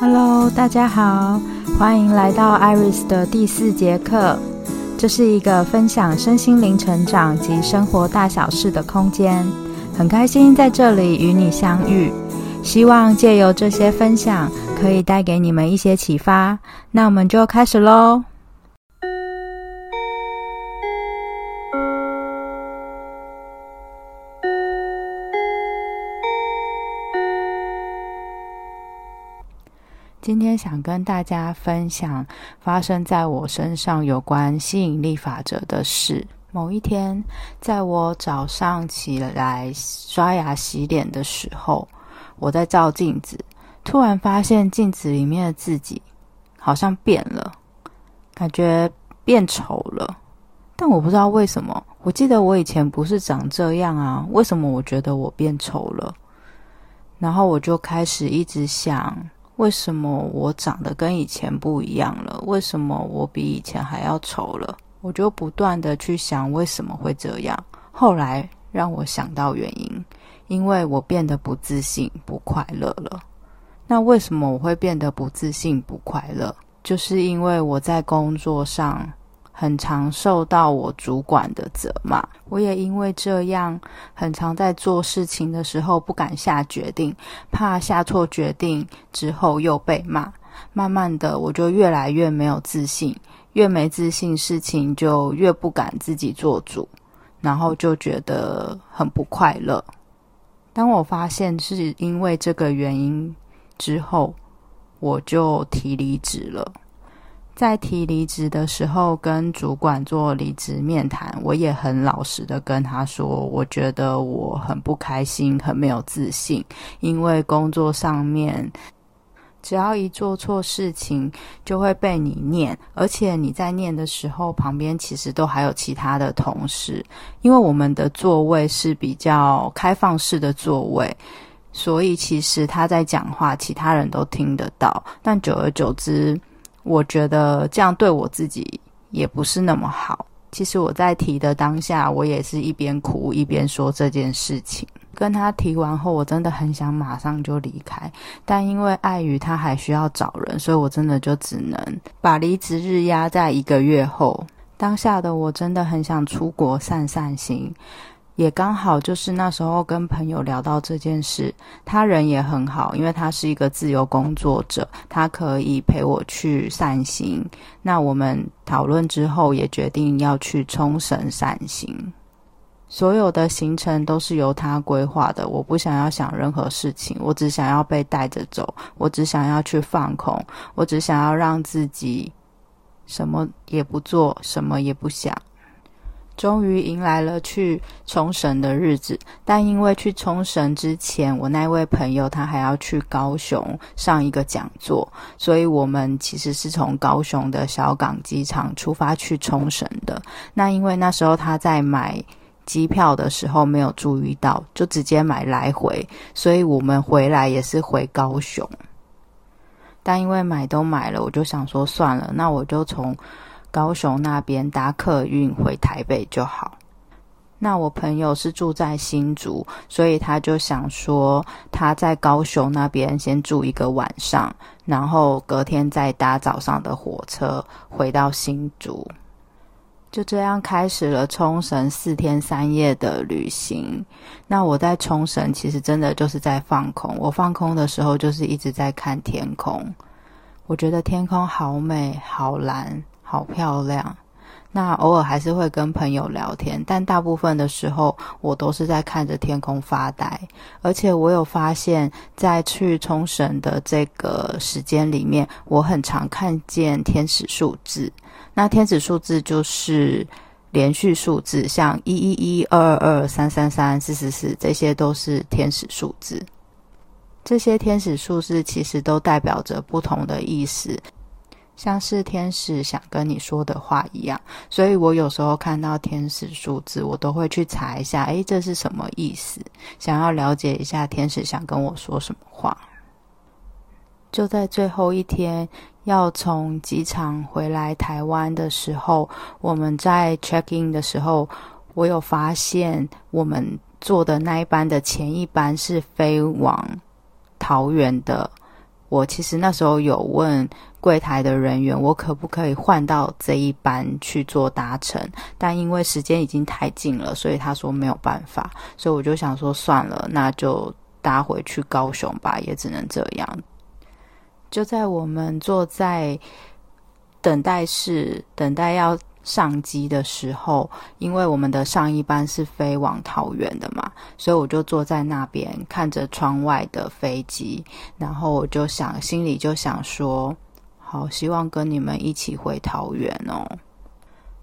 Hello，大家好，欢迎来到 Iris 的第四节课。这是一个分享身心灵成长及生活大小事的空间，很开心在这里与你相遇。希望借由这些分享，可以带给你们一些启发。那我们就开始喽。今天想跟大家分享发生在我身上有关吸引力法则的事。某一天，在我早上起来刷牙洗脸的时候，我在照镜子，突然发现镜子里面的自己好像变了，感觉变丑了。但我不知道为什么，我记得我以前不是长这样啊，为什么我觉得我变丑了？然后我就开始一直想。为什么我长得跟以前不一样了？为什么我比以前还要丑了？我就不断的去想为什么会这样。后来让我想到原因，因为我变得不自信、不快乐了。那为什么我会变得不自信、不快乐？就是因为我在工作上。很常受到我主管的责骂，我也因为这样，很常在做事情的时候不敢下决定，怕下错决定之后又被骂。慢慢的，我就越来越没有自信，越没自信，事情就越不敢自己做主，然后就觉得很不快乐。当我发现是因为这个原因之后，我就提离职了。在提离职的时候，跟主管做离职面谈，我也很老实的跟他说，我觉得我很不开心，很没有自信，因为工作上面，只要一做错事情，就会被你念，而且你在念的时候，旁边其实都还有其他的同事，因为我们的座位是比较开放式的座位，所以其实他在讲话，其他人都听得到，但久而久之。我觉得这样对我自己也不是那么好。其实我在提的当下，我也是一边哭一边说这件事情。跟他提完后，我真的很想马上就离开，但因为碍于他还需要找人，所以我真的就只能把离职日压在一个月后。当下的我真的很想出国散散心。也刚好就是那时候跟朋友聊到这件事，他人也很好，因为他是一个自由工作者，他可以陪我去散心。那我们讨论之后也决定要去冲绳散心，所有的行程都是由他规划的。我不想要想任何事情，我只想要被带着走，我只想要去放空，我只想要让自己什么也不做，什么也不想。终于迎来了去冲绳的日子，但因为去冲绳之前，我那位朋友他还要去高雄上一个讲座，所以我们其实是从高雄的小港机场出发去冲绳的。那因为那时候他在买机票的时候没有注意到，就直接买来回，所以我们回来也是回高雄。但因为买都买了，我就想说算了，那我就从。高雄那边搭客运回台北就好。那我朋友是住在新竹，所以他就想说他在高雄那边先住一个晚上，然后隔天再搭早上的火车回到新竹。就这样开始了冲绳四天三夜的旅行。那我在冲绳其实真的就是在放空。我放空的时候就是一直在看天空，我觉得天空好美，好蓝。好漂亮，那偶尔还是会跟朋友聊天，但大部分的时候我都是在看着天空发呆。而且我有发现，在去冲绳的这个时间里面，我很常看见天使数字。那天使数字就是连续数字，像一一一、二二二、三三三、四四四，这些都是天使数字。这些天使数字其实都代表着不同的意思。像是天使想跟你说的话一样，所以我有时候看到天使数字，我都会去查一下，诶，这是什么意思？想要了解一下天使想跟我说什么话。就在最后一天要从机场回来台湾的时候，我们在 check in 的时候，我有发现我们坐的那一班的前一班是飞往桃园的。我其实那时候有问柜台的人员，我可不可以换到这一班去做搭乘？但因为时间已经太近了，所以他说没有办法。所以我就想说算了，那就搭回去高雄吧，也只能这样。就在我们坐在等待室等待要上机的时候，因为我们的上一班是飞往桃园的嘛，所以我就坐在那边看着窗外的飞机，然后我就想，心里就想说，好希望跟你们一起回桃园哦。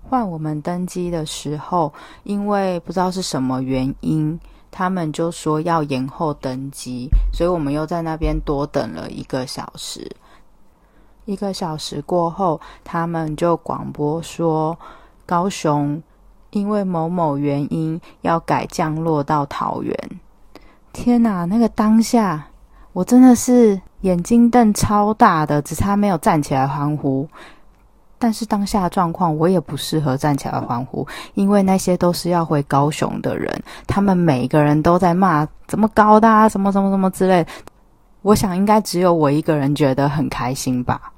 换我们登机的时候，因为不知道是什么原因，他们就说要延后登机，所以我们又在那边多等了一个小时。一个小时过后，他们就广播说，高雄因为某某原因要改降落到桃园。天哪，那个当下我真的是眼睛瞪超大的，只差没有站起来欢呼。但是当下状况，我也不适合站起来欢呼，因为那些都是要回高雄的人，他们每一个人都在骂怎么搞的啊，什么什么什么之类。我想应该只有我一个人觉得很开心吧。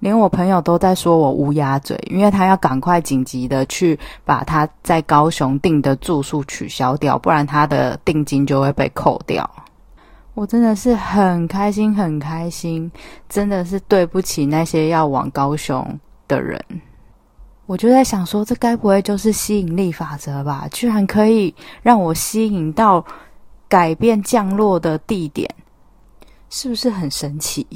连我朋友都在说我乌鸦嘴，因为他要赶快紧急的去把他在高雄订的住宿取消掉，不然他的定金就会被扣掉。我真的是很开心，很开心，真的是对不起那些要往高雄的人。我就在想说，这该不会就是吸引力法则吧？居然可以让我吸引到改变降落的地点，是不是很神奇？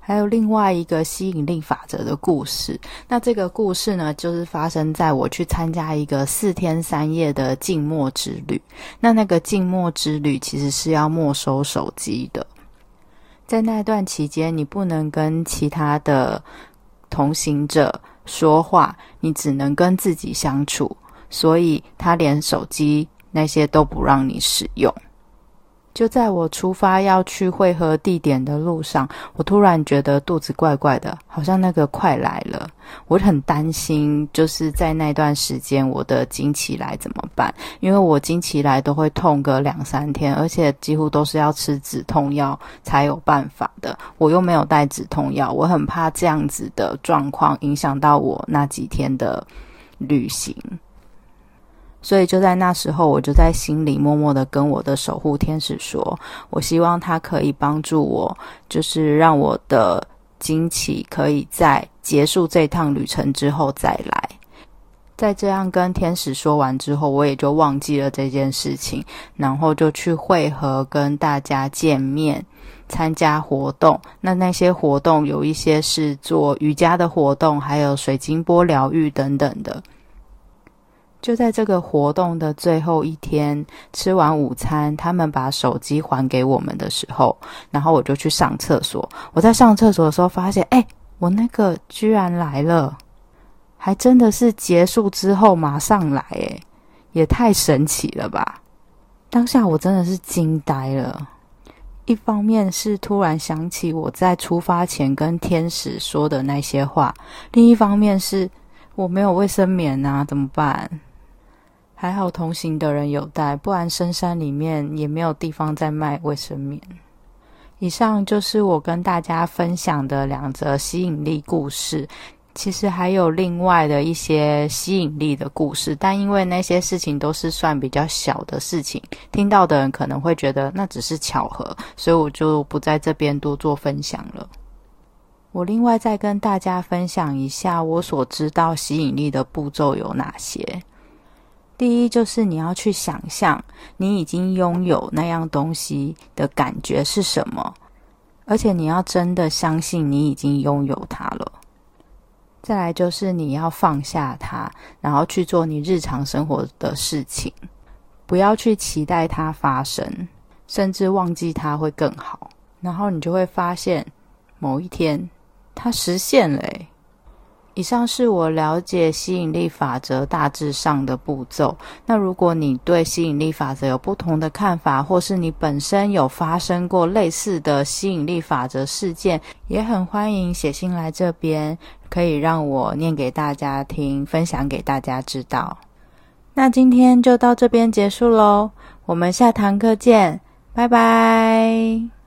还有另外一个吸引力法则的故事。那这个故事呢，就是发生在我去参加一个四天三夜的静默之旅。那那个静默之旅其实是要没收手机的。在那段期间，你不能跟其他的同行者说话，你只能跟自己相处。所以他连手机那些都不让你使用。就在我出发要去会合地点的路上，我突然觉得肚子怪怪的，好像那个快来了。我很担心，就是在那段时间我的经期来怎么办？因为我经期来都会痛个两三天，而且几乎都是要吃止痛药才有办法的。我又没有带止痛药，我很怕这样子的状况影响到我那几天的旅行。所以就在那时候，我就在心里默默的跟我的守护天使说，我希望他可以帮助我，就是让我的惊奇可以在结束这趟旅程之后再来。在这样跟天使说完之后，我也就忘记了这件事情，然后就去会合跟大家见面，参加活动。那那些活动有一些是做瑜伽的活动，还有水晶波疗愈等等的。就在这个活动的最后一天，吃完午餐，他们把手机还给我们的时候，然后我就去上厕所。我在上厕所的时候发现，哎，我那个居然来了，还真的是结束之后马上来，哎，也太神奇了吧！当下我真的是惊呆了。一方面是突然想起我在出发前跟天使说的那些话，另一方面是我没有卫生棉啊，怎么办？还好同行的人有带，不然深山里面也没有地方再卖卫生棉。以上就是我跟大家分享的两则吸引力故事。其实还有另外的一些吸引力的故事，但因为那些事情都是算比较小的事情，听到的人可能会觉得那只是巧合，所以我就不在这边多做分享了。我另外再跟大家分享一下我所知道吸引力的步骤有哪些。第一就是你要去想象你已经拥有那样东西的感觉是什么，而且你要真的相信你已经拥有它了。再来就是你要放下它，然后去做你日常生活的事情，不要去期待它发生，甚至忘记它会更好。然后你就会发现某一天它实现了。以上是我了解吸引力法则大致上的步骤。那如果你对吸引力法则有不同的看法，或是你本身有发生过类似的吸引力法则事件，也很欢迎写信来这边，可以让我念给大家听，分享给大家知道。那今天就到这边结束喽，我们下堂课见，拜拜。